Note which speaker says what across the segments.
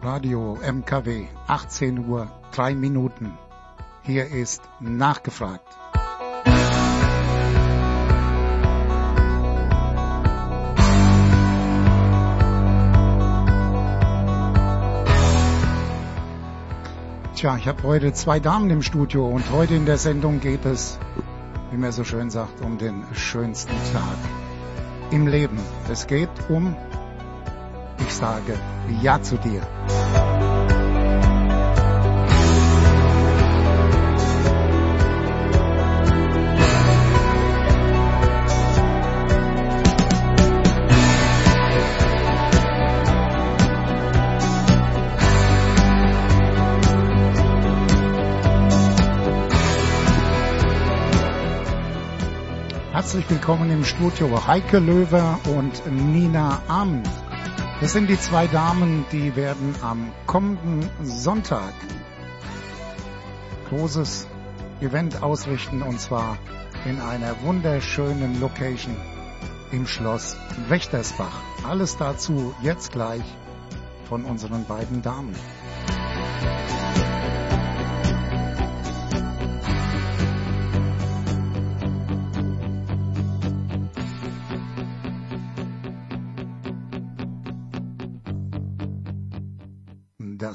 Speaker 1: Radio MKW, 18 Uhr, 3 Minuten. Hier ist nachgefragt. Tja, ich habe heute zwei Damen im Studio und heute in der Sendung geht es, wie man so schön sagt, um den schönsten Tag im Leben. Es geht um, sage Ja zu dir. Herzlich willkommen im Studio Heike Löwer und Nina Abend. Das sind die zwei Damen, die werden am kommenden Sonntag großes Event ausrichten und zwar in einer wunderschönen Location im Schloss Wächtersbach. Alles dazu jetzt gleich von unseren beiden Damen.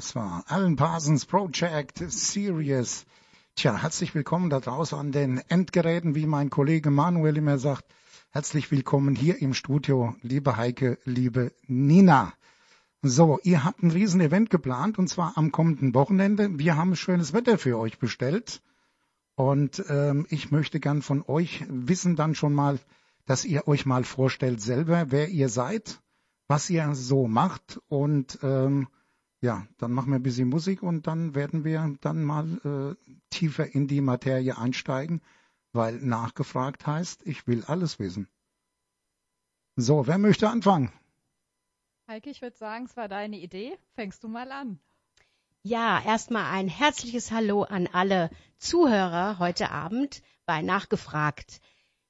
Speaker 1: Das war Alan Parsons Project Series. Tja, herzlich willkommen da draußen an den Endgeräten, wie mein Kollege Manuel immer sagt. Herzlich willkommen hier im Studio, liebe Heike, liebe Nina. So, ihr habt ein Riesenevent geplant und zwar am kommenden Wochenende. Wir haben schönes Wetter für euch bestellt und ähm, ich möchte gern von euch wissen dann schon mal, dass ihr euch mal vorstellt selber, wer ihr seid, was ihr so macht und ähm, ja, dann machen wir ein bisschen Musik und dann werden wir dann mal äh, tiefer in die Materie einsteigen, weil nachgefragt heißt, ich will alles wissen. So, wer möchte anfangen?
Speaker 2: Heike, ich würde sagen, es war deine Idee. Fängst du mal an.
Speaker 3: Ja, erstmal ein herzliches Hallo an alle Zuhörer heute Abend bei Nachgefragt.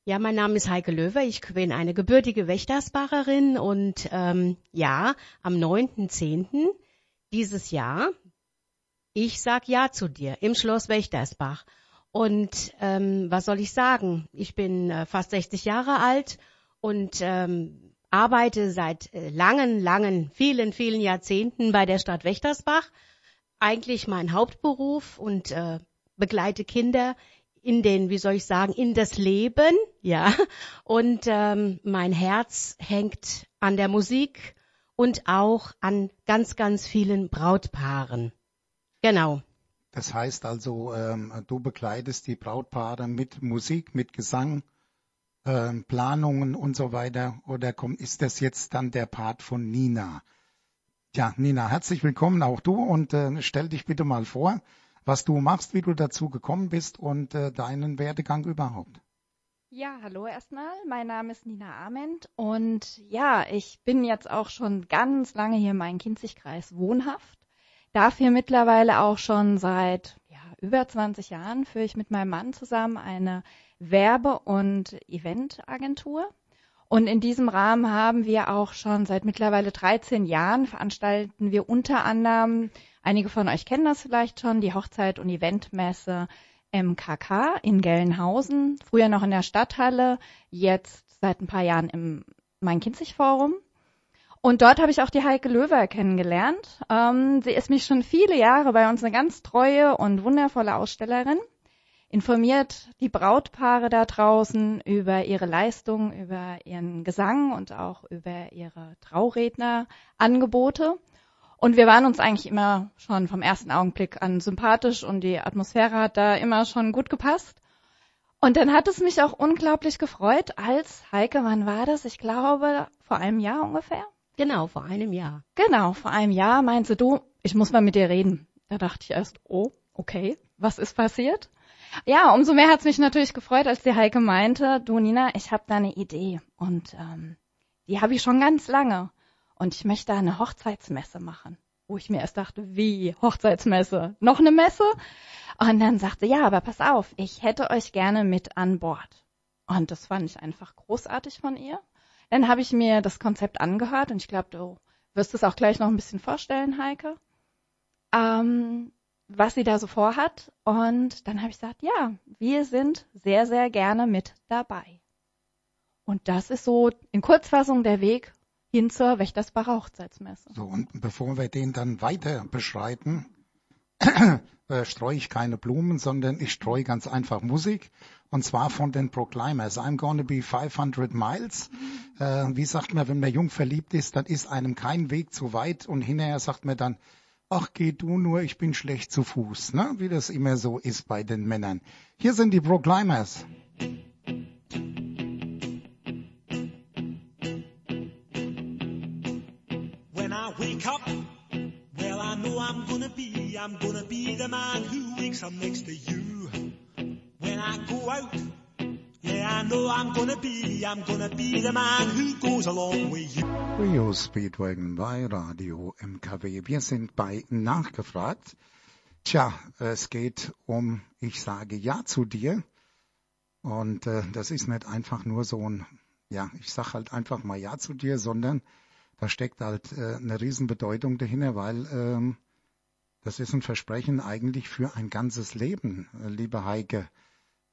Speaker 3: Ja, mein Name ist Heike Löwer. Ich bin eine gebürtige Wächtersbacherin und ähm, ja, am 9.10 dieses Jahr. Ich sag Ja zu dir im Schloss Wächtersbach. Und ähm, was soll ich sagen? Ich bin äh, fast 60 Jahre alt und ähm, arbeite seit äh, langen, langen, vielen, vielen Jahrzehnten bei der Stadt Wächtersbach. Eigentlich mein Hauptberuf und äh, begleite Kinder in den, wie soll ich sagen, in das Leben, ja. Und ähm, mein Herz hängt an der Musik und auch an ganz, ganz vielen Brautpaaren. Genau.
Speaker 1: Das heißt also, ähm, du begleitest die Brautpaare mit Musik, mit Gesang, ähm, Planungen und so weiter. Oder komm, ist das jetzt dann der Part von Nina? Ja, Nina, herzlich willkommen auch du und äh, stell dich bitte mal vor, was du machst, wie du dazu gekommen bist und äh, deinen Werdegang überhaupt.
Speaker 2: Ja, hallo erstmal. Mein Name ist Nina Ament und ja, ich bin jetzt auch schon ganz lange hier im Main-Kinzig-Kreis wohnhaft. Darf hier mittlerweile auch schon seit ja, über 20 Jahren führe ich mit meinem Mann zusammen eine Werbe- und Eventagentur. Und in diesem Rahmen haben wir auch schon seit mittlerweile 13 Jahren veranstalten wir unter anderem, einige von euch kennen das vielleicht schon, die Hochzeit- und Eventmesse MKK in Gelnhausen, früher noch in der Stadthalle, jetzt seit ein paar Jahren im Main-Kinzig-Forum. Und dort habe ich auch die Heike Löwer kennengelernt. Ähm, sie ist mich schon viele Jahre bei uns eine ganz treue und wundervolle Ausstellerin, informiert die Brautpaare da draußen über ihre Leistung, über ihren Gesang und auch über ihre Traurednerangebote. Und wir waren uns eigentlich immer schon vom ersten Augenblick an sympathisch und die Atmosphäre hat da immer schon gut gepasst. Und dann hat es mich auch unglaublich gefreut, als Heike, wann war das? Ich glaube, vor einem Jahr ungefähr.
Speaker 3: Genau, vor einem Jahr.
Speaker 2: Genau, vor einem Jahr meinte du, ich muss mal mit dir reden. Da dachte ich erst, oh, okay, was ist passiert? Ja, umso mehr hat es mich natürlich gefreut, als die Heike meinte, du Nina, ich habe da eine Idee und ähm, die habe ich schon ganz lange und ich möchte eine Hochzeitsmesse machen. Wo ich mir erst dachte, wie Hochzeitsmesse? Noch eine Messe? Und dann sagte, ja, aber pass auf, ich hätte euch gerne mit an Bord. Und das fand ich einfach großartig von ihr. Dann habe ich mir das Konzept angehört und ich glaube, du wirst es auch gleich noch ein bisschen vorstellen, Heike. ähm, was sie da so vorhat. Und dann habe ich gesagt, ja, wir sind sehr, sehr gerne mit dabei. Und das ist so in Kurzfassung der Weg hin zur Wächtersbacher Hochzeitsmesse.
Speaker 1: So, und bevor wir den dann weiter beschreiten, äh, streue ich keine Blumen, sondern ich streue ganz einfach Musik. Und zwar von den Proclaimers. I'm gonna be 500 miles. Äh, wie sagt man, wenn man jung verliebt ist, dann ist einem kein Weg zu weit. Und hinterher sagt man dann, ach geh du nur, ich bin schlecht zu Fuß. Ne? Wie das immer so ist bei den Männern. Hier sind die Proclaimers.
Speaker 4: When wake up, well, I know I'm gonna be, I'm gonna be the man who wakes up next to you. When I go out, yeah, I know I'm gonna be, I'm gonna be the man who goes along with you.
Speaker 1: Rio Speedwagon bei Radio MKW. Wir sind bei Nachgefragt. Tja, es geht um Ich sage Ja zu dir. Und äh, das ist nicht einfach nur so ein, ja, ich sag halt einfach mal Ja zu dir, sondern da steckt halt äh, eine Riesenbedeutung dahinter, weil ähm, das ist ein Versprechen eigentlich für ein ganzes Leben, äh, liebe Heike.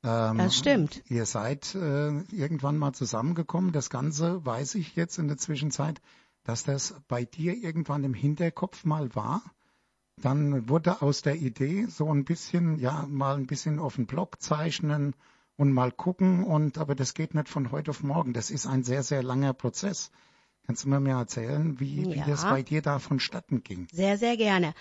Speaker 1: Ähm,
Speaker 3: Das stimmt.
Speaker 1: Ihr seid äh, irgendwann mal zusammengekommen. Das Ganze weiß ich jetzt in der Zwischenzeit, dass das bei dir irgendwann im Hinterkopf mal war. Dann wurde aus der Idee so ein bisschen, ja, mal ein bisschen auf den Block zeichnen und mal gucken. Und aber das geht nicht von heute auf morgen. Das ist ein sehr, sehr langer Prozess. Kannst du mir mal erzählen, wie, wie
Speaker 3: Ja.
Speaker 1: das bei dir da vonstatten ging?
Speaker 3: Sehr, sehr gerne.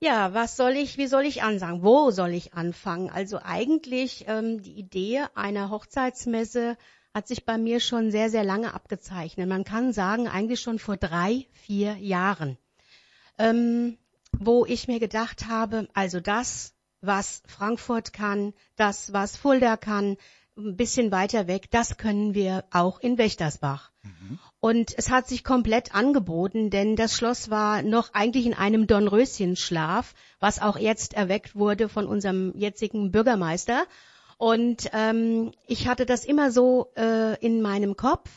Speaker 3: Ja, was soll ich, wie soll ich anfangen? Wo soll ich anfangen? Also eigentlich ähm, die Idee einer Hochzeitsmesse hat sich bei mir schon sehr, sehr lange abgezeichnet. Man kann sagen, eigentlich schon vor drei, vier Jahren. Ähm, wo ich mir gedacht habe, also das, was Frankfurt kann, das, was Fulda kann, ein bisschen weiter weg, das können wir auch in Wächtersbach. Und es hat sich komplett angeboten, denn das Schloss war noch eigentlich in einem Dornröschenschlaf, was auch jetzt erweckt wurde von unserem jetzigen Bürgermeister. Und ähm, ich hatte das immer so äh, in meinem Kopf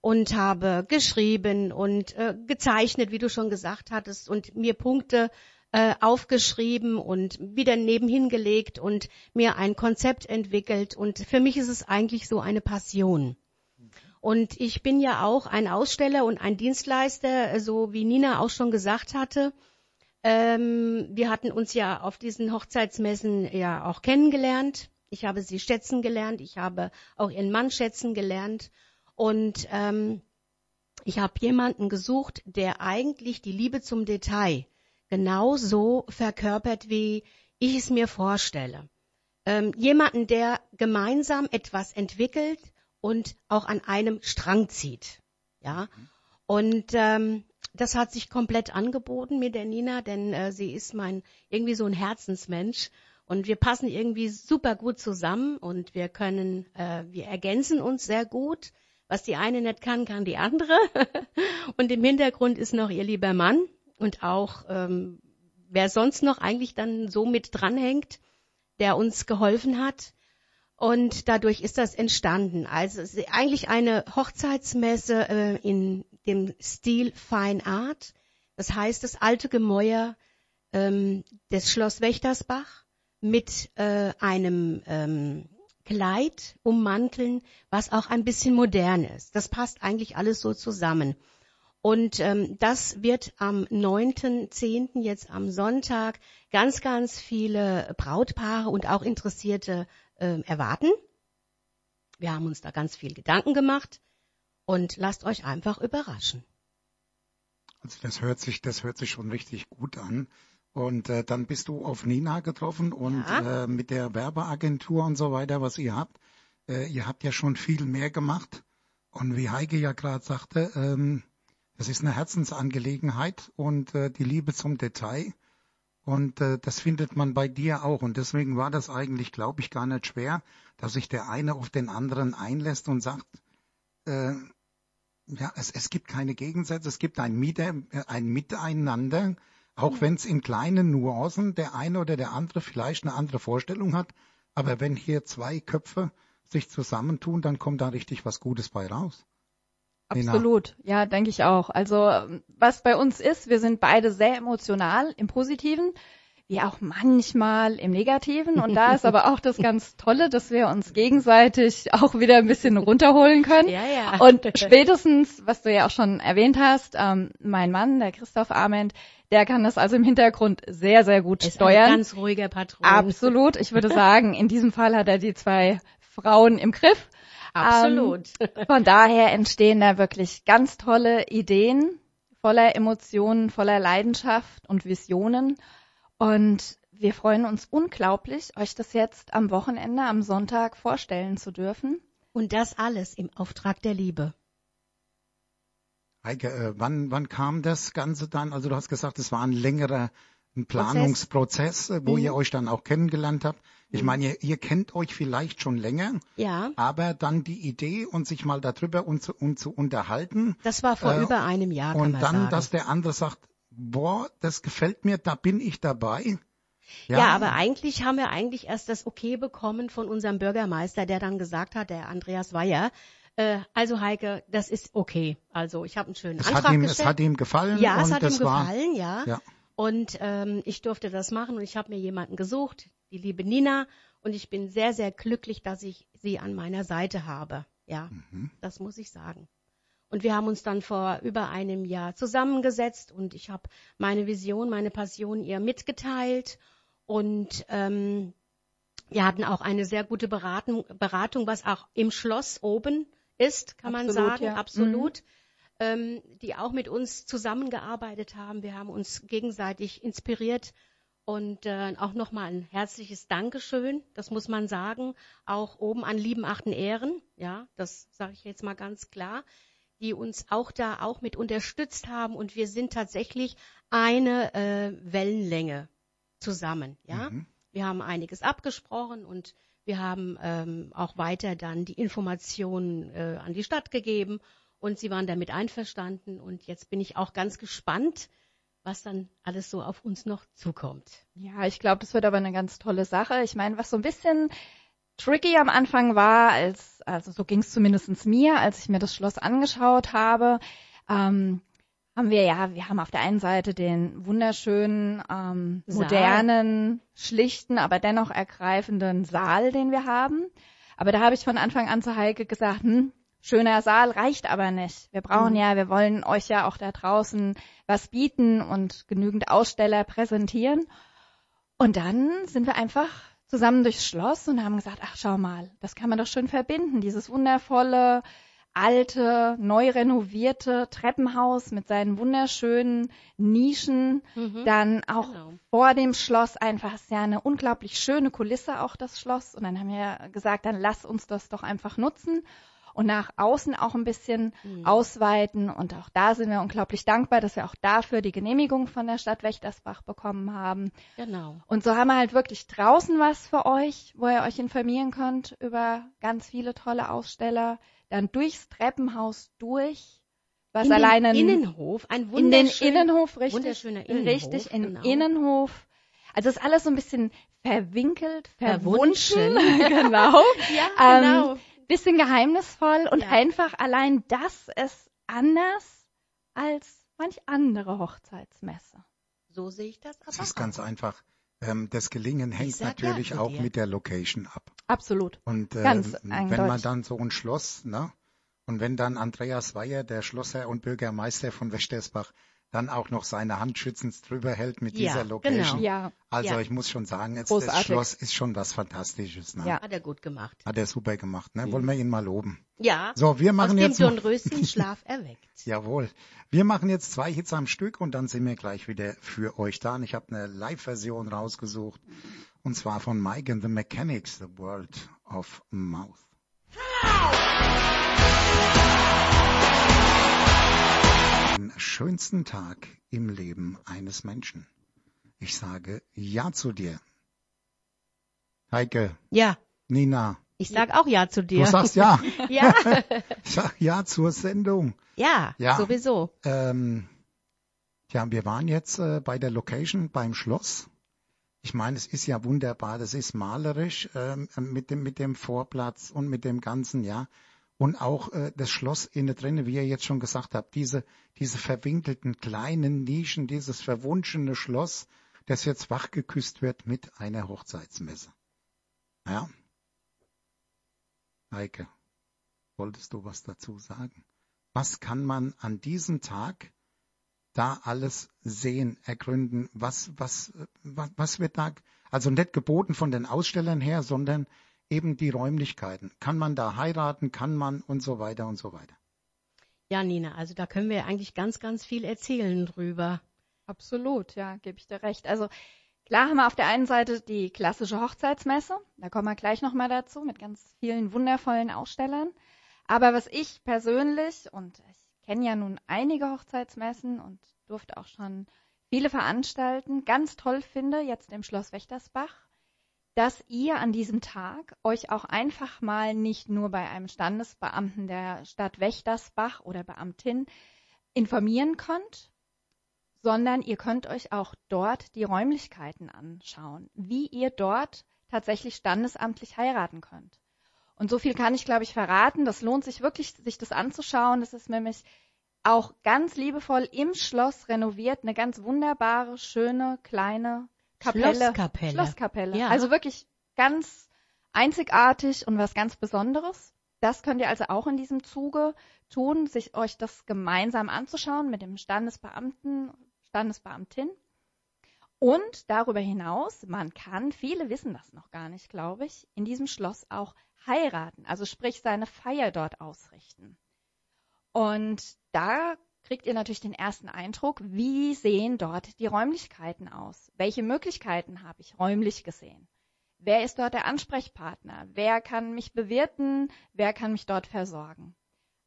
Speaker 3: und habe geschrieben und äh, gezeichnet, wie du schon gesagt hattest, und mir Punkte äh, aufgeschrieben und wieder nebenhin gelegt und mir ein Konzept entwickelt. Und für mich ist es eigentlich so eine Passion. Und ich bin ja auch ein Aussteller und ein Dienstleister, so wie Nina auch schon gesagt hatte. Ähm, wir hatten uns ja auf diesen Hochzeitsmessen ja auch kennengelernt. Ich habe sie schätzen gelernt. Ich habe auch ihren Mann schätzen gelernt. Und ähm, ich habe jemanden gesucht, der eigentlich die Liebe zum Detail genau so verkörpert, wie ich es mir vorstelle. Ähm, jemanden, der gemeinsam etwas entwickelt und auch an einem Strang zieht. Ja. Und ähm, das hat sich komplett angeboten mit der Nina, denn äh, sie ist mein irgendwie so ein Herzensmensch und wir passen irgendwie super gut zusammen und wir können, äh, wir ergänzen uns sehr gut. Was die eine nicht kann, kann die andere. und im Hintergrund ist noch ihr lieber Mann und auch ähm, wer sonst noch eigentlich dann so mit dranhängt, der uns geholfen hat. Und dadurch ist das entstanden. Also eigentlich eine Hochzeitsmesse äh, in dem Stil Fine Art. Das heißt, das alte Gemäuer ähm, des Schloss Wächtersbach mit äh, einem ähm, Kleid ummanteln, was auch ein bisschen modern ist. Das passt eigentlich alles so zusammen. Und ähm, das wird am 9.10. jetzt am Sonntag ganz, ganz viele Brautpaare und auch Interessierte äh, erwarten. Wir haben uns da ganz viel Gedanken gemacht und lasst euch einfach überraschen.
Speaker 1: Also das hört sich, das hört sich schon richtig gut an. Und äh, dann bist du auf Nina getroffen und
Speaker 3: Ja.
Speaker 1: äh, mit der Werbeagentur und so weiter, was ihr habt. Äh, ihr habt ja schon viel mehr gemacht. Und wie Heike ja gerade sagte, ähm, das ist eine Herzensangelegenheit und äh, die Liebe zum Detail. Und äh, das findet man bei dir auch. Und deswegen war das eigentlich, glaube ich, gar nicht schwer, dass sich der eine auf den anderen einlässt und sagt, äh, ja, es, es gibt keine Gegensätze, es gibt ein, Mite, äh, ein Miteinander, auch wenn es in kleinen Nuancen der eine oder der andere vielleicht eine andere Vorstellung hat. Aber wenn hier zwei Köpfe sich zusammentun, dann kommt da richtig was Gutes bei raus. Nina?
Speaker 2: Absolut, ja, denke ich auch. Also was bei uns ist, wir sind beide sehr emotional im Positiven, wie auch manchmal im Negativen. Und da ist aber auch das ganz Tolle, dass wir uns gegenseitig auch wieder ein bisschen runterholen können.
Speaker 3: Ja, ja.
Speaker 2: Und spätestens, was du ja auch schon erwähnt hast, ähm, mein Mann, der Christoph Arment, der kann das also im Hintergrund sehr, sehr gut
Speaker 3: ist
Speaker 2: steuern.
Speaker 3: ein ganz ruhiger Patron.
Speaker 2: Absolut. Ich würde sagen, in diesem Fall hat er die zwei Frauen im Griff.
Speaker 3: Absolut.
Speaker 2: Ähm, von daher entstehen da wirklich ganz tolle Ideen, voller Emotionen, voller Leidenschaft und Visionen. Und wir freuen uns unglaublich, euch das jetzt am Wochenende, am Sonntag vorstellen zu dürfen.
Speaker 3: Und das alles im Auftrag der Liebe.
Speaker 1: Heike, äh, wann, wann kam das Ganze dann? Also du hast gesagt, es war ein längerer ein Planungsprozess, äh, wo
Speaker 3: Mhm.
Speaker 1: ihr euch dann auch kennengelernt habt. Ich meine, ihr, ihr kennt euch vielleicht schon länger,
Speaker 3: Ja,
Speaker 1: aber dann die Idee und sich mal darüber und zu, und zu unterhalten
Speaker 3: das war vor
Speaker 1: Äh,
Speaker 3: über einem Jahr,
Speaker 1: und dann,
Speaker 3: sagen.
Speaker 1: dass der andere sagt, boah, das gefällt mir, da bin ich dabei.
Speaker 3: Ja. aber eigentlich haben wir eigentlich erst das Okay bekommen von unserem Bürgermeister, der dann gesagt hat, der Andreas Weyer, äh, also Heike, das ist okay. Also ich habe einen schönen
Speaker 1: es
Speaker 3: Antrag
Speaker 1: hat ihm, es
Speaker 3: gestellt.
Speaker 1: hat ihm gefallen
Speaker 3: ja,
Speaker 1: und
Speaker 3: es hat
Speaker 1: das
Speaker 3: ihm
Speaker 1: war
Speaker 3: gefallen, ja.
Speaker 1: ja.
Speaker 3: Und ähm, ich durfte das machen und ich habe mir jemanden gesucht, die liebe Nina. Und ich bin sehr, sehr glücklich, dass ich sie an meiner Seite habe. Ja,
Speaker 1: Mhm.
Speaker 3: das muss ich sagen. Und wir haben uns dann vor über einem Jahr zusammengesetzt und ich habe meine Vision, meine Passion ihr mitgeteilt. Und ähm, wir hatten auch eine sehr gute Beratung, Beratung, was auch im Schloss oben ist, kann man
Speaker 2: Absolut,
Speaker 3: sagen,
Speaker 2: ja. Mhm.
Speaker 3: absolut. Ähm, die auch mit uns zusammengearbeitet haben. Wir haben uns gegenseitig inspiriert und äh, auch nochmal ein herzliches Dankeschön, das muss man sagen, auch oben an lieben achten Ehren, ja, das sage ich jetzt mal ganz klar, die uns auch da auch mit unterstützt haben. Und wir sind tatsächlich eine äh, Wellenlänge zusammen, ja.
Speaker 1: Mhm.
Speaker 3: Wir haben einiges abgesprochen und wir haben ähm, auch weiter dann die Informationen äh, an die Stadt gegeben. Und sie waren damit einverstanden. Und jetzt bin ich auch ganz gespannt, was dann alles so auf uns noch zukommt.
Speaker 2: Ja, ich glaube, das wird aber eine ganz tolle Sache. Ich meine, was so ein bisschen tricky am Anfang war, als, also so ging es zumindest mir, als ich mir das Schloss angeschaut habe, ähm, haben wir ja, wir haben auf der einen Seite den wunderschönen, ähm, modernen, schlichten, aber dennoch ergreifenden Saal, den wir haben. Aber da habe ich von Anfang an zu Heike gesagt, hm, schöner Saal reicht aber nicht. Wir brauchen
Speaker 3: Mhm.
Speaker 2: ja, wir wollen euch ja auch da draußen was bieten und genügend Aussteller präsentieren. Und dann sind wir einfach zusammen durchs Schloss und haben gesagt, ach schau mal, das kann man doch schön verbinden, dieses wundervolle, alte, neu renovierte Treppenhaus mit seinen wunderschönen Nischen,
Speaker 3: Mhm.
Speaker 2: dann auch
Speaker 3: Genau.
Speaker 2: vor dem Schloss einfach ist ja eine unglaublich schöne Kulisse auch das Schloss und dann haben wir gesagt, dann lass uns das doch einfach nutzen und nach außen auch ein bisschen
Speaker 3: Mhm.
Speaker 2: ausweiten und auch da sind wir unglaublich dankbar, dass wir auch dafür die Genehmigung von der Stadt Wächtersbach bekommen haben.
Speaker 3: Genau.
Speaker 2: Und so haben wir halt wirklich draußen was für euch, wo ihr euch informieren könnt über ganz viele tolle Aussteller, dann durchs Treppenhaus durch, was
Speaker 3: in
Speaker 2: alleine
Speaker 3: den Innenhof, ein
Speaker 2: in den
Speaker 3: wunderschön,
Speaker 2: Innenhof, richtig.
Speaker 3: wunderschöner Innenhof,
Speaker 2: Richtig, in
Speaker 3: genau.
Speaker 2: Innenhof. Also ist alles so ein bisschen verwinkelt,
Speaker 3: Verwunschen.
Speaker 2: genau.
Speaker 3: Ja,
Speaker 2: Ähm,
Speaker 3: genau.
Speaker 2: Bisschen geheimnisvoll und
Speaker 3: Ja.
Speaker 2: einfach allein das ist anders als manch andere Hochzeitsmesse.
Speaker 3: So sehe ich das aber
Speaker 1: Es ist
Speaker 3: auch.
Speaker 1: ganz einfach. Ähm, das Gelingen hängt natürlich auch
Speaker 3: dir.
Speaker 1: mit der Location ab.
Speaker 2: Absolut.
Speaker 1: Und äh,
Speaker 2: Ganz
Speaker 1: wenn
Speaker 2: eindeutig.
Speaker 1: man dann so ein Schloss, ne? Und wenn dann Andreas Weyer, der Schlosser und Bürgermeister von Wechtersbach, dann auch noch seine Hand schützend drüber hält mit
Speaker 3: Ja,
Speaker 1: dieser Location.
Speaker 3: genau.
Speaker 2: Ja,
Speaker 1: Also
Speaker 3: Ja.
Speaker 1: ich muss schon sagen, jetzt das. Schloss ist schon was Fantastisches. Ne?
Speaker 2: Ja.
Speaker 3: Hat er gut gemacht.
Speaker 1: Hat er super gemacht. Ne?
Speaker 3: Mhm.
Speaker 1: Wollen wir ihn mal loben.
Speaker 3: Ja,
Speaker 1: So, wir
Speaker 3: aus
Speaker 1: machen
Speaker 3: dem
Speaker 1: jetzt noch,
Speaker 3: Dornröschenschlaf erweckt.
Speaker 1: Jawohl. Wir machen jetzt zwei Hits am Stück und dann sind wir gleich wieder für euch da. Und ich habe eine Live-Version rausgesucht. Und zwar von Mike and the Mechanics, The World of Mouth. Den schönsten Tag im Leben eines Menschen. Ich sage Ja zu dir. Heike,
Speaker 3: Ja,
Speaker 1: Nina,
Speaker 3: ich sag auch Ja zu dir.
Speaker 1: du sagst Ja.
Speaker 3: ja,
Speaker 1: Ich sag Ja zur Sendung.
Speaker 3: ja,
Speaker 1: Ja.
Speaker 3: sowieso.
Speaker 1: Ähm, ja, wir waren jetzt äh, bei der Location beim Schloss. Ich meine, es ist ja wunderbar, das ist malerisch ähm, mit dem mit dem Vorplatz und mit dem ganzen, ja. Und auch äh, das Schloss innen drinne, wie ihr jetzt schon gesagt habt, diese, diese verwinkelten kleinen Nischen, dieses verwunschene Schloss, das jetzt wachgeküsst wird mit einer Hochzeitsmesse. Ja. Heike, wolltest du was dazu sagen? Was kann man an diesem Tag da alles sehen, ergründen? Was, was, was, was wird da, also nicht geboten von den Ausstellern her, sondern eben die Räumlichkeiten. Kann man da heiraten, kann man und so weiter und so weiter.
Speaker 3: Ja, Nina, also da können wir eigentlich ganz, ganz viel erzählen drüber.
Speaker 2: Absolut, ja, gebe ich dir recht. Also klar haben wir auf der einen Seite die klassische Hochzeitsmesse, da kommen wir gleich nochmal dazu, mit ganz vielen wundervollen Ausstellern. Aber was ich persönlich, und ich kenne ja nun einige Hochzeitsmessen und durfte auch schon viele veranstalten, ganz toll finde, jetzt im Schloss Wächtersbach, dass ihr an diesem Tag euch auch einfach mal nicht nur bei einem Standesbeamten der Stadt Wächtersbach oder Beamtin informieren könnt, sondern ihr könnt euch auch dort die Räumlichkeiten anschauen, wie ihr dort tatsächlich standesamtlich heiraten könnt. Und so viel kann ich, glaube ich, verraten. Das lohnt sich wirklich, sich das anzuschauen. Das ist nämlich auch ganz liebevoll im Schloss renoviert, eine ganz wunderbare, schöne, kleine Kapelle.
Speaker 3: Schlosskapelle.
Speaker 2: Schlosskapelle.
Speaker 3: Ja.
Speaker 2: Also wirklich ganz einzigartig und was ganz Besonderes. Das könnt ihr also auch in diesem Zuge tun, sich euch das gemeinsam anzuschauen mit dem Standesbeamten, Standesbeamtin. Und darüber hinaus, man kann, viele wissen das noch gar nicht, glaube ich, in diesem Schloss auch heiraten, also sprich seine Feier dort ausrichten. Und da kriegt ihr natürlich den ersten Eindruck, wie sehen dort die Räumlichkeiten aus? Welche Möglichkeiten habe ich räumlich gesehen? Wer ist dort der Ansprechpartner? Wer kann mich bewirten? Wer kann mich dort versorgen?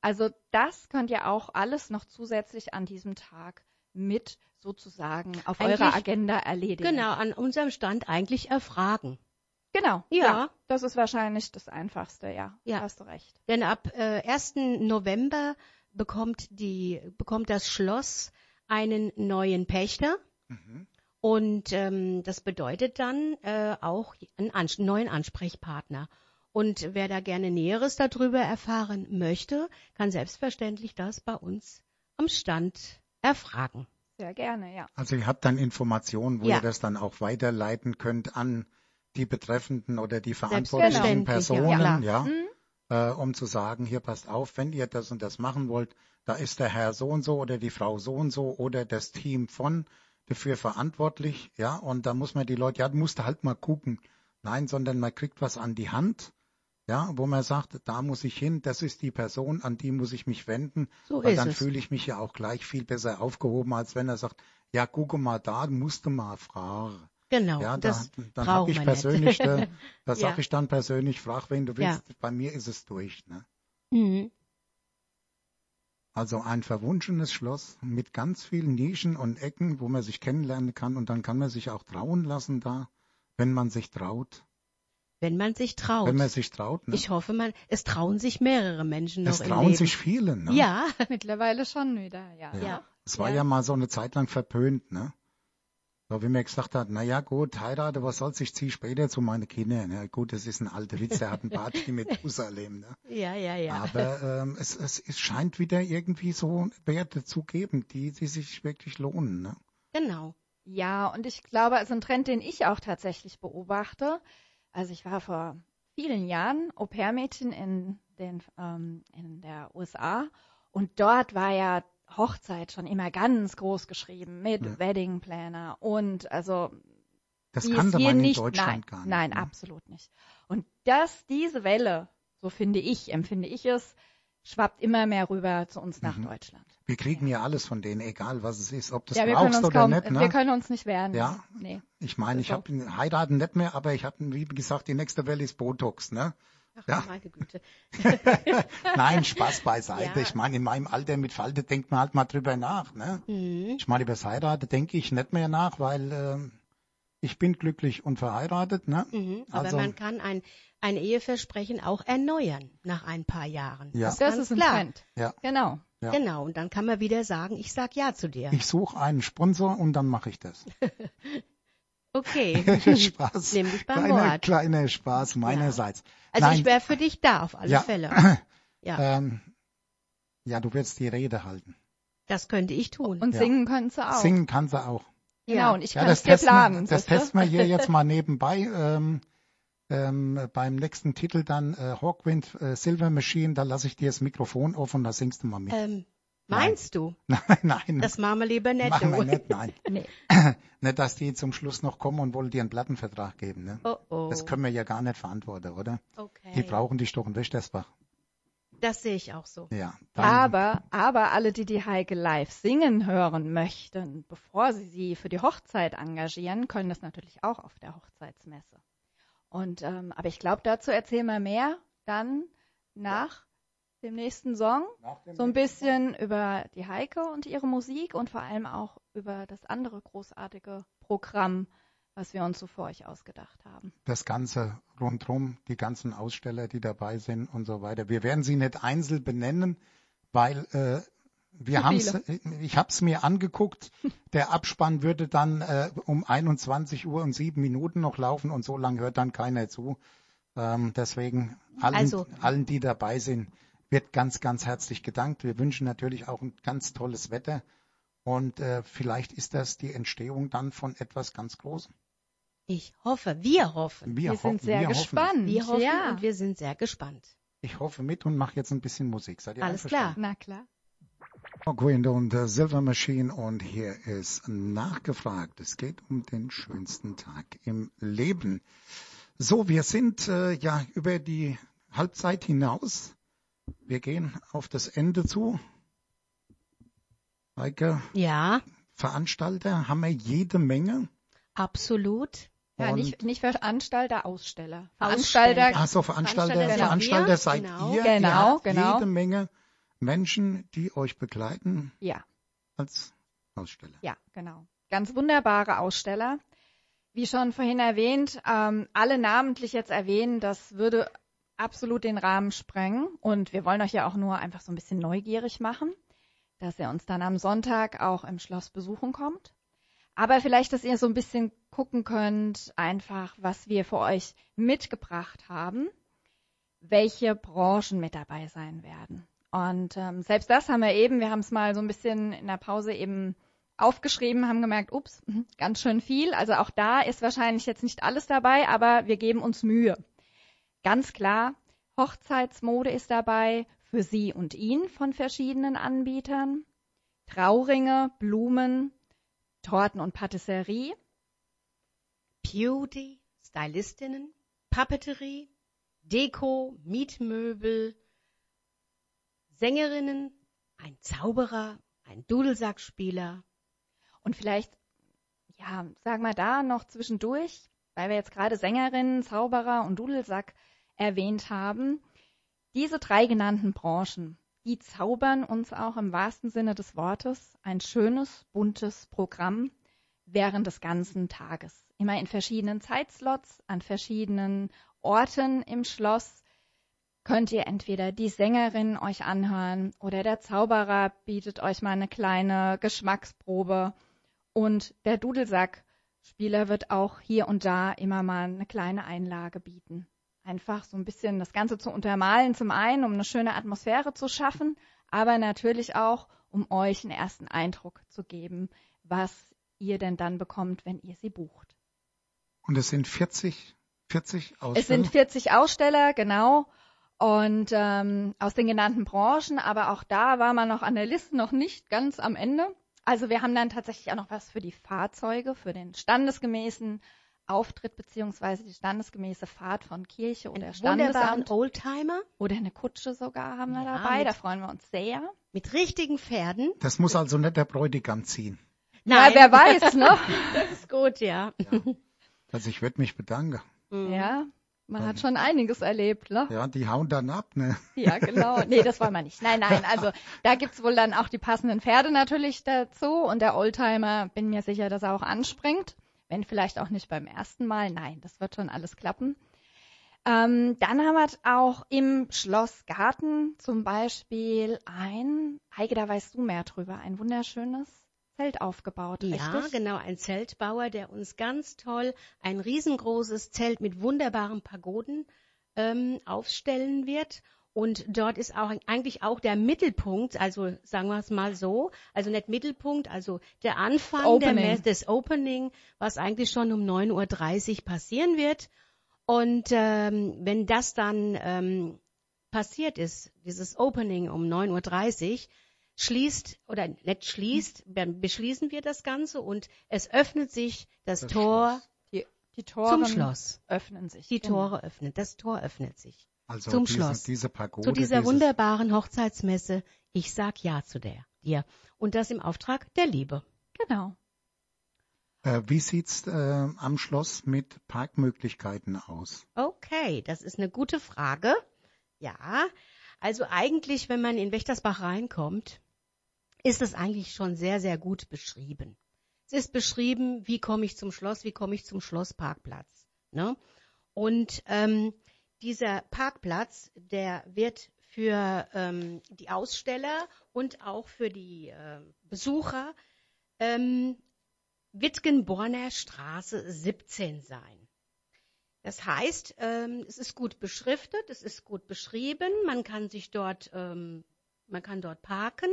Speaker 2: Also das könnt ihr auch alles noch zusätzlich an diesem Tag mit sozusagen auf
Speaker 3: Eigentlich-
Speaker 2: eurer Agenda erledigen.
Speaker 3: Genau, an unserem Stand eigentlich erfragen.
Speaker 2: Genau.
Speaker 3: Ja.
Speaker 2: Das ist wahrscheinlich das Einfachste, ja.
Speaker 3: Ja.
Speaker 2: Hast du recht.
Speaker 3: Denn ab äh, 1. November bekommt, die, bekommt das Schloss einen neuen Pächter.
Speaker 1: Mhm.
Speaker 3: Und ähm, das bedeutet dann äh, auch einen Ans neuen Ansprechpartner. Und wer da gerne Näheres darüber erfahren möchte, kann selbstverständlich das bei uns am Stand erfragen.
Speaker 2: Sehr gerne, ja.
Speaker 1: Also ihr habt dann Informationen, wo
Speaker 3: Ja.
Speaker 1: ihr das dann auch weiterleiten könnt an die Betreffenden oder die verantwortlichen
Speaker 3: Selbstverständlich, ja.
Speaker 1: Personen,
Speaker 3: Ja.
Speaker 1: ja,
Speaker 2: Mhm.
Speaker 1: Äh, um zu sagen, hier passt auf, wenn ihr das und das machen wollt, da ist der Herr so und so oder die Frau so und so oder das Team von dafür verantwortlich, ja, und da muss man die Leute, ja, du musst halt mal gucken. Nein, sondern man kriegt was an die Hand, ja, wo man sagt, da muss ich hin, das ist die Person, an die muss ich mich wenden,
Speaker 3: So
Speaker 1: weil dann fühle ich mich ja auch gleich viel besser aufgehoben, als wenn er sagt, ja, gucke mal da, musst du mal fragen.
Speaker 3: Genau,
Speaker 1: Ja, da,
Speaker 3: das
Speaker 1: dann
Speaker 3: brauchen
Speaker 1: habe ich persönlich,
Speaker 3: nicht.
Speaker 1: da, da
Speaker 3: Ja.
Speaker 1: sag ich dann persönlich, frag, wen du
Speaker 3: Ja.
Speaker 1: willst. Bei mir ist es durch. Ne?
Speaker 3: Mhm.
Speaker 1: Also ein verwunschenes Schloss mit ganz vielen Nischen und Ecken, wo man sich kennenlernen kann und dann kann man sich auch trauen lassen da, wenn man sich traut.
Speaker 3: Wenn man sich traut.
Speaker 1: Wenn man sich traut. Ne?
Speaker 3: ich hoffe, man, es trauen sich mehrere Menschen noch
Speaker 1: es
Speaker 3: im
Speaker 1: trauen
Speaker 3: Leben.
Speaker 1: sich viele. Ne?
Speaker 3: Ja,
Speaker 2: Mittlerweile schon wieder, ja.
Speaker 1: Ja.
Speaker 3: ja.
Speaker 1: Es war
Speaker 3: Ja.
Speaker 1: ja. mal so eine Zeit lang verpönt, ne? So wie man gesagt hat, na ja gut, heirate, was soll's, ich zieh später zu meinen Kindern. Ja, gut, das ist ein alter Witz, der hat ein Party mit Jerusalem, ne?
Speaker 3: ja, ja, ja.
Speaker 1: Aber ähm, es, es, es scheint wieder irgendwie so Werte zu geben, die, die sich wirklich lohnen. Ne?
Speaker 3: Genau.
Speaker 2: Ja, und ich glaube, also ein Trend, den ich auch tatsächlich beobachte. Also ich war vor vielen Jahren Au-pair-Mädchen in, den, ähm, in der USA und dort war ja Hochzeit schon immer ganz groß geschrieben mit
Speaker 1: Ja.
Speaker 2: Wedding Planner und also
Speaker 1: Das kannte
Speaker 2: hier
Speaker 1: man in
Speaker 2: nicht,
Speaker 1: Deutschland
Speaker 2: nein,
Speaker 1: gar nicht.
Speaker 2: Nein,
Speaker 1: ne?
Speaker 2: absolut nicht. Und dass diese Welle, so finde ich, empfinde ich es, schwappt immer mehr rüber zu uns nach
Speaker 1: Mhm.
Speaker 2: Deutschland.
Speaker 1: Wir kriegen ja alles von denen, egal was es ist, ob du es
Speaker 2: ja, wir können
Speaker 1: brauchst
Speaker 2: uns
Speaker 1: oder
Speaker 2: kaum,
Speaker 1: nicht.
Speaker 2: wir
Speaker 1: Ne?
Speaker 2: können uns nicht wehren.
Speaker 1: Ja.
Speaker 2: Nee.
Speaker 1: Ich meine, ich
Speaker 2: so.
Speaker 1: habe heiraten nicht mehr, aber ich habe, wie gesagt, die nächste Welle ist Botox. Ne?
Speaker 3: Ach,
Speaker 1: Ja.
Speaker 3: meine Güte.
Speaker 1: Nein, Spaß beiseite.
Speaker 3: Ja.
Speaker 1: Ich meine, in meinem Alter mit Falte denkt man halt mal drüber nach. Ne?
Speaker 3: Mhm.
Speaker 1: Ich meine, über das Heiraten denke ich nicht mehr nach, weil ähm, ich bin glücklich und verheiratet. Ne?
Speaker 3: Mhm. Aber
Speaker 1: Also-
Speaker 3: man kann ein, ein Eheversprechen auch erneuern nach ein paar Jahren.
Speaker 1: Ja.
Speaker 3: Das, ist
Speaker 2: Das
Speaker 3: ganz
Speaker 2: ist ein
Speaker 3: klar.
Speaker 2: Trend.
Speaker 1: Ja.
Speaker 2: Genau.
Speaker 1: Ja.
Speaker 3: Genau. Und dann kann man wieder sagen, ich sag ja zu dir.
Speaker 1: Ich suche einen Sponsor und dann mache ich das.
Speaker 3: Okay.
Speaker 1: Spaß.
Speaker 3: Nimm dich beim
Speaker 1: kleiner,
Speaker 3: Wort.
Speaker 1: kleiner Spaß meinerseits.
Speaker 3: Also
Speaker 1: Nein,
Speaker 3: ich wäre für dich da auf alle
Speaker 1: Ja.
Speaker 3: Fälle. Ja,
Speaker 1: Ähm, ja, du wirst die Rede halten.
Speaker 3: das könnte ich tun.
Speaker 2: Und
Speaker 1: Ja.
Speaker 2: singen können sie auch.
Speaker 1: Singen kann sie auch.
Speaker 2: Genau,
Speaker 3: Ja.
Speaker 2: und ich
Speaker 1: Ja,
Speaker 2: kann
Speaker 1: das
Speaker 2: es dir
Speaker 1: testen,
Speaker 2: planen.
Speaker 1: wir, das
Speaker 2: du?
Speaker 1: testen wir hier jetzt mal nebenbei. Ähm, ähm, beim nächsten Titel dann äh, Hawkwind äh, Silver Machine, da lasse ich dir das Mikrofon offen, da singst du mal mit.
Speaker 3: Ähm, meinst du?
Speaker 1: nein, nein,
Speaker 3: Das machen wir lieber nicht.
Speaker 1: machen wir nicht, nein.
Speaker 2: Nee.
Speaker 1: nicht, dass die zum Schluss noch kommen und wollen dir einen Plattenvertrag geben. Ne?
Speaker 3: Oh, oh.
Speaker 1: Das können wir ja gar nicht verantworten, oder?
Speaker 3: okay.
Speaker 1: Die brauchen dich doch in Wächtersbach.
Speaker 3: Das sehe ich auch so.
Speaker 1: Ja.
Speaker 2: Aber, aber alle, die die Heike live singen hören möchten, bevor sie sie für die Hochzeit engagieren, können das natürlich auch auf der Hochzeitsmesse. Und, ähm, aber ich glaube, dazu erzählen wir mehr dann nach dem nächsten Song. So ein bisschen über die Heike und ihre Musik und vor allem auch über das andere großartige Programm, was wir uns so für euch ausgedacht haben.
Speaker 1: das Ganze rundherum, die ganzen Aussteller, die dabei sind und so weiter. Wir werden sie nicht einzeln benennen, weil äh, wir haben
Speaker 2: viele.
Speaker 1: ich habe es mir angeguckt. Der Abspann würde dann äh, um 21 Uhr und sieben Minuten noch laufen und so lange hört dann keiner zu. Ähm, deswegen allen,
Speaker 3: Also-
Speaker 1: allen, die dabei sind, wird ganz, ganz herzlich gedankt. Wir wünschen natürlich auch ein ganz tolles Wetter und äh, vielleicht ist das die Entstehung dann von etwas ganz Großem.
Speaker 3: Ich hoffe, wir hoffen.
Speaker 1: Wir,
Speaker 2: Wir
Speaker 1: hoffen,
Speaker 2: sind sehr
Speaker 1: wir
Speaker 2: gespannt.
Speaker 1: Hoffen.
Speaker 3: Wir hoffen
Speaker 2: ja.
Speaker 3: und wir sind sehr gespannt.
Speaker 1: Ich hoffe mit und mache jetzt ein bisschen Musik. Seid ihr
Speaker 3: Alles
Speaker 1: einverstanden?
Speaker 2: Na klar.
Speaker 1: Hawkwind und äh, Silver Machine und hier ist nachgefragt. Es geht um den schönsten Tag im Leben. So, wir sind äh, ja über die Halbzeit hinaus. Wir gehen auf das Ende zu. Heike,
Speaker 3: Ja,
Speaker 1: Veranstalter haben wir jede Menge.
Speaker 3: absolut.
Speaker 2: Ja, nicht, nicht Veranstalter, Aussteller. Veranstalter,
Speaker 1: Ach so, Veranstalter,
Speaker 3: Veranstalter
Speaker 2: sind
Speaker 1: Veranstalter seid
Speaker 3: Genau.
Speaker 1: ihr.
Speaker 2: Genau,
Speaker 1: ihr
Speaker 2: genau.
Speaker 1: Jede Menge Menschen, die euch begleiten
Speaker 2: ja,
Speaker 1: als Aussteller.
Speaker 2: ja, genau. Ganz wunderbare Aussteller. Wie schon vorhin erwähnt, ähm, alle namentlich jetzt erwähnen, das würde absolut den Rahmen sprengen. Und wir wollen euch ja auch nur einfach so ein bisschen neugierig machen, dass ihr uns dann am Sonntag auch im Schloss besuchen kommt. Aber vielleicht, dass ihr so ein bisschen gucken könnt, einfach, was wir für euch mitgebracht haben, welche Branchen mit dabei sein werden. Und ähm, selbst das haben wir eben, wir haben es mal so ein bisschen in der Pause eben aufgeschrieben, haben gemerkt, ups, ganz schön viel. Also auch da ist wahrscheinlich jetzt nicht alles dabei, aber wir geben uns Mühe. Ganz klar, Hochzeitsmode ist dabei für Sie und ihn von verschiedenen Anbietern. Trauringe, Blumen, Torten und Patisserie.
Speaker 3: Beauty, Stylistinnen, Papeterie, Deko, Mietmöbel, Sängerinnen, ein Zauberer, ein Dudelsackspieler.
Speaker 2: Und vielleicht, ja, sagen wir da noch zwischendurch, weil wir jetzt gerade Sängerinnen, Zauberer und Dudelsack erwähnt haben. Diese drei genannten Branchen, die zaubern uns auch im wahrsten Sinne des Wortes ein schönes, buntes Programm während des ganzen Tages. Immer in verschiedenen Zeitslots, an verschiedenen Orten im Schloss könnt ihr entweder die Sängerin euch anhören oder der Zauberer bietet euch mal eine kleine Geschmacksprobe und der Dudelsackspieler wird auch hier und da immer mal eine kleine Einlage bieten. Einfach so ein bisschen das Ganze zu untermalen, zum einen, um eine schöne Atmosphäre zu schaffen, aber natürlich auch, um euch einen ersten Eindruck zu geben, was ihr denn dann bekommt, wenn ihr sie bucht.
Speaker 1: Und es sind 40, 40 Aussteller.
Speaker 2: Es sind 40 Aussteller, genau. Und ähm, aus den genannten Branchen, aber auch da war man noch an der Liste noch nicht ganz am Ende. Also wir haben dann tatsächlich auch noch was für die Fahrzeuge, für den standesgemäßen Auftritt beziehungsweise die standesgemäße Fahrt von Kirche oder
Speaker 3: Wunderbaren
Speaker 2: Standesamt
Speaker 3: Oldtimer
Speaker 2: oder eine Kutsche sogar haben wir
Speaker 3: Ja,
Speaker 2: dabei. Da freuen wir uns sehr.
Speaker 3: mit richtigen Pferden.
Speaker 1: Das muss also nicht der Bräutigam ziehen.
Speaker 2: Na, wer weiß, ne?
Speaker 3: Das ist gut, ja.
Speaker 1: Also ich würde mich bedanken.
Speaker 3: Mhm.
Speaker 2: ja, man hat schon einiges erlebt, ne?
Speaker 1: Ja, die hauen dann ab, ne?
Speaker 2: Ja, genau. Nee, das wollen wir nicht. Nein, nein, also da gibt's wohl dann auch die passenden Pferde natürlich dazu und der Oldtimer, bin mir sicher, dass er auch anspringt. Wenn vielleicht auch nicht beim ersten Mal. Nein, das wird schon alles klappen. Ähm, dann haben wir auch im Schlossgarten zum Beispiel ein, Heike, da weißt du mehr drüber, ein wunderschönes Zelt aufgebaut,
Speaker 3: Ja,
Speaker 2: richtig?
Speaker 3: genau, ein Zeltbauer, der uns ganz toll ein riesengroßes Zelt mit wunderbaren Pagoden ähm, aufstellen wird. Und dort ist auch eigentlich auch der Mittelpunkt, also sagen wir es mal so, also nicht Mittelpunkt, also der Anfang
Speaker 2: Opening.
Speaker 3: Der, des Opening, was eigentlich schon um 9.30 Uhr passieren wird. Und ähm, wenn das dann ähm, passiert ist, dieses Opening um 9.30 Uhr, schließt oder nicht schließt, dann beschließen wir das Ganze und es öffnet sich das,
Speaker 1: Das
Speaker 3: Tor
Speaker 1: Schloss.
Speaker 2: Die, die Tore
Speaker 3: zum Schloss.
Speaker 2: öffnen sich.
Speaker 3: Die
Speaker 2: Genau.
Speaker 3: Tore öffnen, das Tor öffnet sich.
Speaker 1: Also
Speaker 3: Zum
Speaker 1: diese,
Speaker 3: Schloss.
Speaker 1: diese Pagode,
Speaker 3: Zu dieser wunderbaren Hochzeitsmesse, ich sag ja zu der, dir. Und das im Auftrag der Liebe.
Speaker 2: Genau.
Speaker 1: Äh, wie sieht's äh, am Schloss mit Parkmöglichkeiten aus?
Speaker 3: Okay, das ist eine gute Frage. Ja, also eigentlich, wenn man in Wächtersbach reinkommt, ist es eigentlich schon sehr, sehr gut beschrieben. Es ist beschrieben, wie komme ich zum Schloss, wie komme ich zum Schlossparkplatz. Ne? Und ähm, dieser Parkplatz, der wird für ähm, die Aussteller und auch für die äh, Besucher ähm, Wittgenborner Straße 17 sein. Das heißt, ähm, es ist gut beschriftet, es ist gut beschrieben, man kann sich dort, ähm, man kann dort parken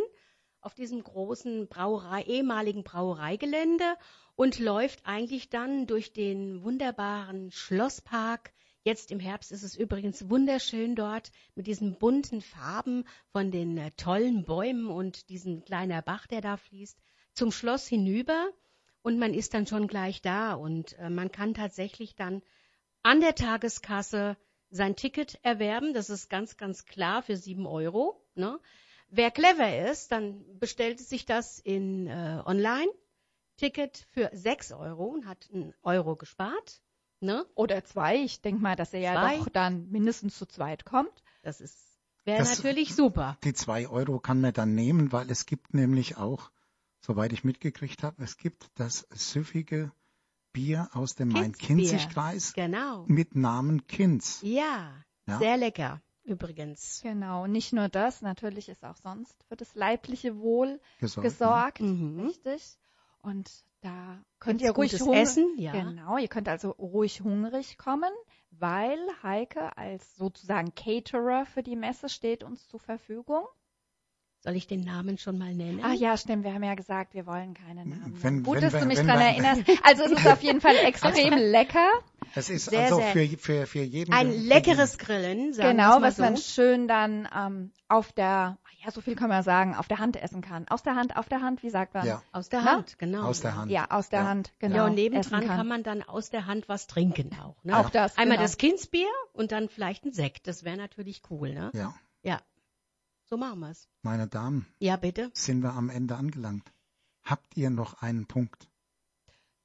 Speaker 3: auf diesem großen Brauerei, ehemaligen Brauereigelände und läuft eigentlich dann durch den wunderbaren Schlosspark. Jetzt im Herbst ist es übrigens wunderschön dort mit diesen bunten Farben von den äh, tollen Bäumen und diesem kleiner Bach, der da fließt, zum Schloss hinüber und man ist dann schon gleich da und äh, man kann tatsächlich dann an der Tageskasse sein Ticket erwerben. Das ist ganz, ganz klar für sieben Euro. Ne? Wer clever ist, dann bestellt sich das in äh, online. Ticket für sechs Euro und hat einen Euro gespart. Ne?
Speaker 2: Oder zwei. Ich denke mal, dass er ja
Speaker 3: Zwei.
Speaker 2: doch dann mindestens zu zweit kommt.
Speaker 3: Das ist wäre natürlich super.
Speaker 1: Die zwei Euro kann man dann nehmen, weil es gibt nämlich auch, soweit ich mitgekriegt habe, es gibt das süffige Bier aus dem. Main-Kinzig-Kreis
Speaker 3: Genau.
Speaker 1: mit Namen Kinz.
Speaker 3: Ja,
Speaker 1: Ja.
Speaker 3: sehr lecker übrigens.
Speaker 2: Genau. Nicht nur das, natürlich ist auch sonst für das leibliche Wohl
Speaker 1: Gesorgt,
Speaker 2: gesorgt.
Speaker 3: Mhm.
Speaker 2: Richtig. Und da könnt
Speaker 3: Gibt's
Speaker 2: ihr ruhig
Speaker 3: Essen, ja.
Speaker 2: Genau, ihr könnt also ruhig hungrig kommen, weil Heike als sozusagen Caterer für die Messe steht uns zur Verfügung.
Speaker 3: Soll ich den Namen schon mal nennen?
Speaker 2: Ach ja, stimmt, wir haben ja gesagt, wir wollen keine Namen.
Speaker 1: Wenn-.
Speaker 2: Gut,
Speaker 1: wenn
Speaker 2: dass
Speaker 1: wir-
Speaker 2: du mich
Speaker 1: wenn
Speaker 2: dran
Speaker 1: wir-
Speaker 2: erinnerst. Also es ist auf jeden Fall extrem lecker.
Speaker 1: Es ist
Speaker 3: Sehr,
Speaker 1: also
Speaker 3: sehr-
Speaker 1: für, für, für jeden.
Speaker 3: Ein leckeres Grillen, sagen
Speaker 2: Genau, was
Speaker 3: so.
Speaker 2: man schön dann ähm, auf der, ja, so viel kann man sagen, auf der Hand essen kann. Aus der Hand, auf der Hand, wie sagt man?
Speaker 1: Ja,
Speaker 3: Aus der
Speaker 2: Na?
Speaker 3: Hand, genau.
Speaker 1: aus der Hand.
Speaker 2: Ja, aus der
Speaker 1: Ja.
Speaker 2: Hand, genau.
Speaker 3: Ja, und nebendran
Speaker 2: kann.
Speaker 3: kann man dann aus der Hand was trinken auch. Ne?
Speaker 2: Auch das,
Speaker 3: Einmal
Speaker 2: genau.
Speaker 3: das Kindsbier und dann vielleicht ein Sekt. Das wäre natürlich cool, ne?
Speaker 1: Ja,
Speaker 3: Ja. So machen wir's.
Speaker 1: meine Damen,
Speaker 3: Ja, bitte.
Speaker 1: sind wir am Ende angelangt. Habt ihr noch einen Punkt?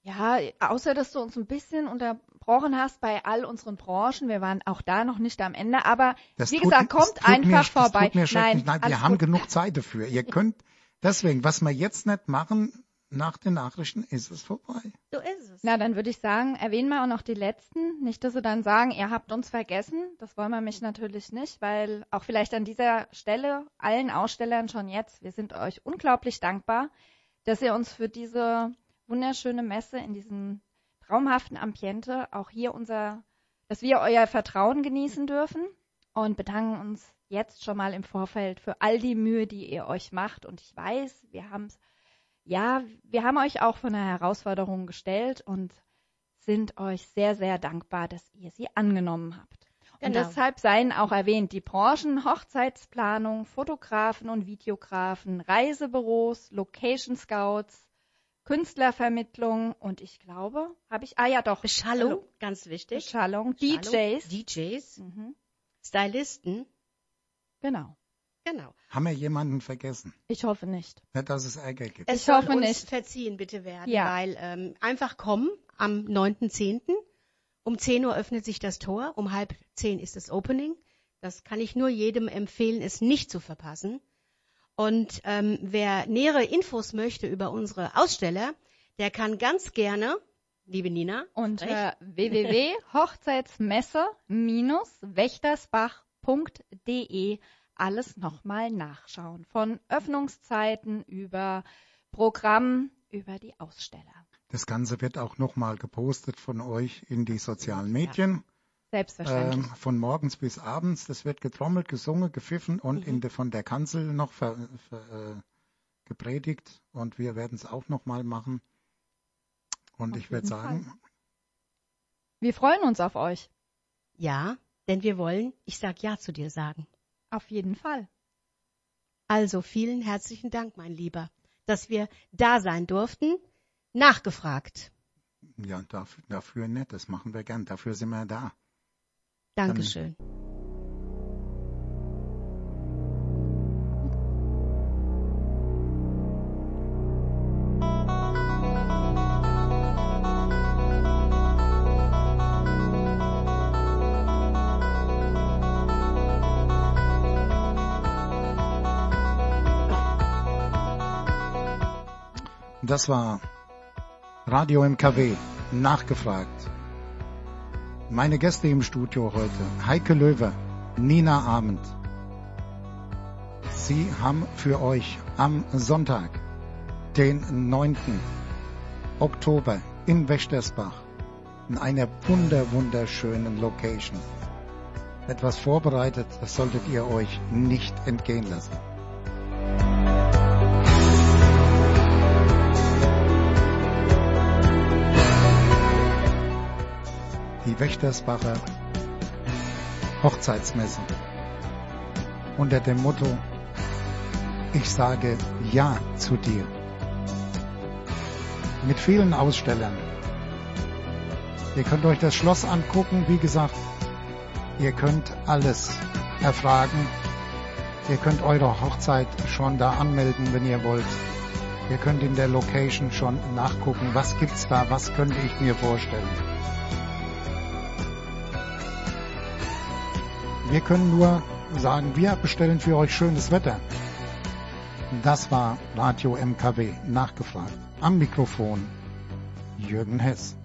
Speaker 2: Ja, außer dass du uns ein bisschen unterbrochen hast bei all unseren Branchen. Wir waren auch da noch nicht am Ende, aber
Speaker 1: Das
Speaker 2: wie
Speaker 1: tut-
Speaker 2: gesagt, kommt
Speaker 1: tut mir-
Speaker 2: einfach vorbei.
Speaker 1: Das tut mir schrecklich
Speaker 2: Nein,
Speaker 1: leid. Wir haben
Speaker 2: gut.
Speaker 1: genug Zeit dafür. Ihr könnt, deswegen, was wir jetzt nicht machen, nach den Nachrichten ist es vorbei.
Speaker 3: So ist es.
Speaker 2: Na, dann würde ich sagen, erwähnen wir auch noch die letzten. Nicht, dass sie dann sagen, ihr habt uns vergessen. Das wollen wir mich natürlich nicht, weil auch vielleicht an dieser Stelle allen Ausstellern schon jetzt, wir sind euch unglaublich dankbar, dass ihr uns für diese wunderschöne Messe in diesem traumhaften Ambiente auch hier unser, dass wir euer Vertrauen genießen dürfen und bedanken uns jetzt schon mal im Vorfeld für all die Mühe, die ihr euch macht. Und ich weiß, wir haben ja, wir haben euch auch vor eine Herausforderung gestellt und sind euch sehr, sehr dankbar, dass ihr sie angenommen habt. Und
Speaker 3: Genau.
Speaker 2: deshalb seien auch erwähnt die Branchen Hochzeitsplanung, Fotografen und Videografen, Reisebüros, Location Scouts, Künstlervermittlung und ich glaube, habe ich, ah ja doch,
Speaker 3: Beschallung,
Speaker 2: Hallo.
Speaker 3: ganz wichtig.
Speaker 2: Beschallung,
Speaker 3: Beschallung,
Speaker 2: DJs.
Speaker 3: DJs,
Speaker 2: Mhm,
Speaker 3: Stylisten.
Speaker 2: genau.
Speaker 3: Genau.
Speaker 1: Haben wir jemanden vergessen?
Speaker 2: Ich hoffe nicht.
Speaker 1: Nicht, dass es Ärger gibt.
Speaker 3: Es
Speaker 2: Ich
Speaker 3: soll
Speaker 2: hoffe
Speaker 3: uns
Speaker 2: nicht.
Speaker 3: verziehen bitte werden,
Speaker 2: Ja.
Speaker 3: weil ähm, einfach kommen am 9.10. Um 10 Uhr öffnet sich das Tor, um halb 10 ist das Opening. Das kann ich nur jedem empfehlen, es nicht zu verpassen. Und ähm, wer nähere Infos möchte über unsere Aussteller, der kann ganz gerne, liebe Nina,
Speaker 2: Unter
Speaker 3: recht,
Speaker 2: www.hochzeitsmesse-wächtersbach.de alles nochmal nachschauen. Von Öffnungszeiten über Programm, über die Aussteller.
Speaker 1: Das Ganze wird auch nochmal gepostet von euch in die sozialen Medien.
Speaker 2: Selbstverständlich.
Speaker 1: ähm, von morgens bis abends. Das wird getrommelt, gesungen, gepfiffen und
Speaker 3: Mhm.
Speaker 1: in der, von der Kanzel noch ver, ver, äh, gepredigt. Und wir werden es auch noch mal machen. Und
Speaker 2: Auf
Speaker 1: ich würde sagen,
Speaker 2: Wir freuen uns auf euch.
Speaker 3: Ja, denn wir wollen, ich sag Ja zu dir sagen.
Speaker 2: Auf jeden Fall.
Speaker 3: Also vielen herzlichen Dank, mein Lieber, dass wir da sein durften. Nachgefragt.
Speaker 1: ja, dafür, dafür nicht, das machen wir gern. Dafür sind wir da.
Speaker 3: Dankeschön.
Speaker 1: Das war Radio MKW, nachgefragt. Meine Gäste im Studio heute, Heike Löwe, Nina Abend. Sie haben für euch am Sonntag, den 9. Oktober in Wächtersbach, in einer wunder, wunderschönen Location, etwas vorbereitet, das solltet ihr euch nicht entgehen lassen. Die Wächtersbacher Hochzeitsmesse unter dem Motto Ich sage Ja zu dir. Mit vielen Ausstellern. Ihr könnt euch das Schloss angucken, wie gesagt, ihr könnt alles erfragen. Ihr könnt eure Hochzeit schon da anmelden, wenn ihr wollt. Ihr könnt in der Location schon nachgucken, was gibt's da, was könnte ich mir vorstellen. Wir können nur sagen, wir bestellen für euch schönes Wetter. Das war Radio MKW nachgefragt. Am Mikrofon Jürgen Hess.